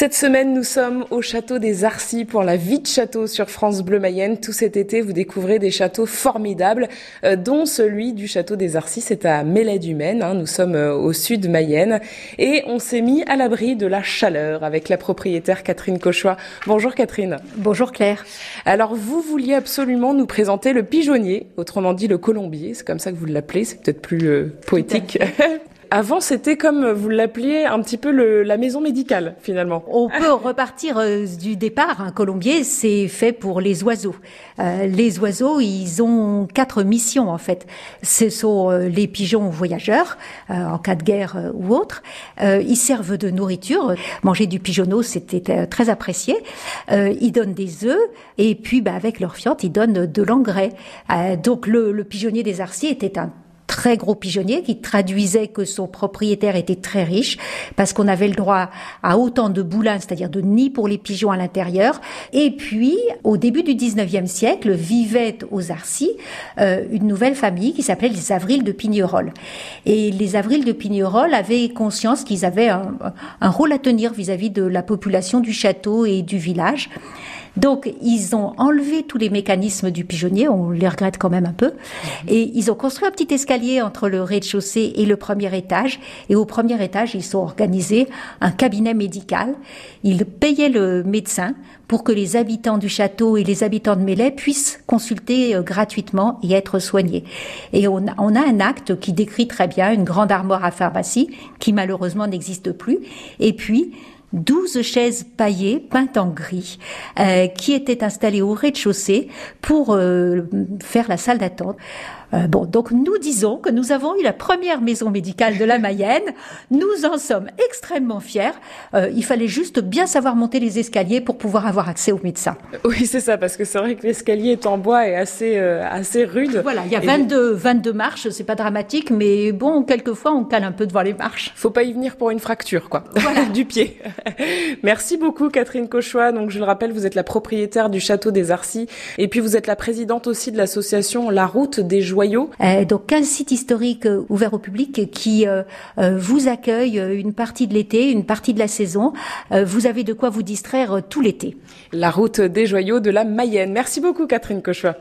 Cette semaine, nous sommes au château des Arcis pour la vie de château sur France Bleu Mayenne. Tout cet été, vous découvrez des châteaux formidables, euh, dont celui du château des Arcis. C'est à Mélède du Maine. Hein. Nous sommes euh, au sud Mayenne et on s'est mis à l'abri de la chaleur avec la propriétaire Catherine Cauchois. Bonjour Catherine. Bonjour Claire. Alors vous vouliez absolument nous présenter le pigeonnier, autrement dit le colombier. C'est comme ça que vous l'appelez. C'est peut-être plus euh, poétique. Avant, c'était comme vous l'appeliez un petit peu le, la maison médicale, finalement. On peut repartir euh, du départ. Un colombier, c'est fait pour les oiseaux. Euh, les oiseaux, ils ont quatre missions en fait. Ce sont euh, les pigeons voyageurs en cas de guerre ou autre. ils servent de nourriture. Manger du pigeonneau, c'était très apprécié. ils donnent des œufs et puis, bah, avec leur fiente, ils donnent de l'engrais. donc, le, le pigeonnier des Arciers était un très gros pigeonnier qui traduisait que son propriétaire était très riche parce qu'on avait le droit à autant de boulins, c'est-à-dire de nids pour les pigeons à l'intérieur. Et puis, au début du 19e siècle, vivait aux Arcis euh, une nouvelle famille qui s'appelait les Avrils de Pignerol. Et les Avrils de Pignerol avaient conscience qu'ils avaient un, rôle à tenir vis-à-vis -vis de la population du château et du village. Donc, ils ont enlevé tous les mécanismes du pigeonnier, on les regrette quand même un peu, et ils ont construit un petit escalier entre le rez-de-chaussée et le premier étage. Et au premier étage, ils ont organisé un cabinet médical. Ils payaient le médecin pour que les habitants du château et les habitants de Mélède puissent consulter euh, gratuitement et être soignés. Et on a, on a un acte qui décrit très bien une grande armoire à pharmacie qui malheureusement n'existe plus. Et puis, douze chaises paillées peintes en gris euh, qui étaient installées au rez-de-chaussée pour euh, faire la salle d'attente. Euh, bon, donc nous disons que nous avons eu la première maison médicale de la Mayenne. Nous en sommes extrêmement fiers. Euh, il fallait juste bien savoir monter les escaliers pour pouvoir avoir accès aux médecins. Oui, c'est ça, parce que c'est vrai que l'escalier est en bois et assez euh, assez rude. Voilà, il y a 22 22 marches, c'est pas dramatique, mais bon, quelquefois on cale un peu devant les marches. Faut pas y venir pour une fracture, quoi, voilà. du pied. Merci beaucoup, Catherine Cauchois. Donc, je le rappelle, vous êtes la propriétaire du château des Arcis, et puis vous êtes la présidente aussi de l'association La Route des Joies euh, donc un site historique euh, ouvert au public qui euh, vous accueille une partie de l'été, une partie de la saison. vous avez de quoi vous distraire tout l'été. La route des joyaux de la Mayenne. Merci beaucoup Catherine Cauchois.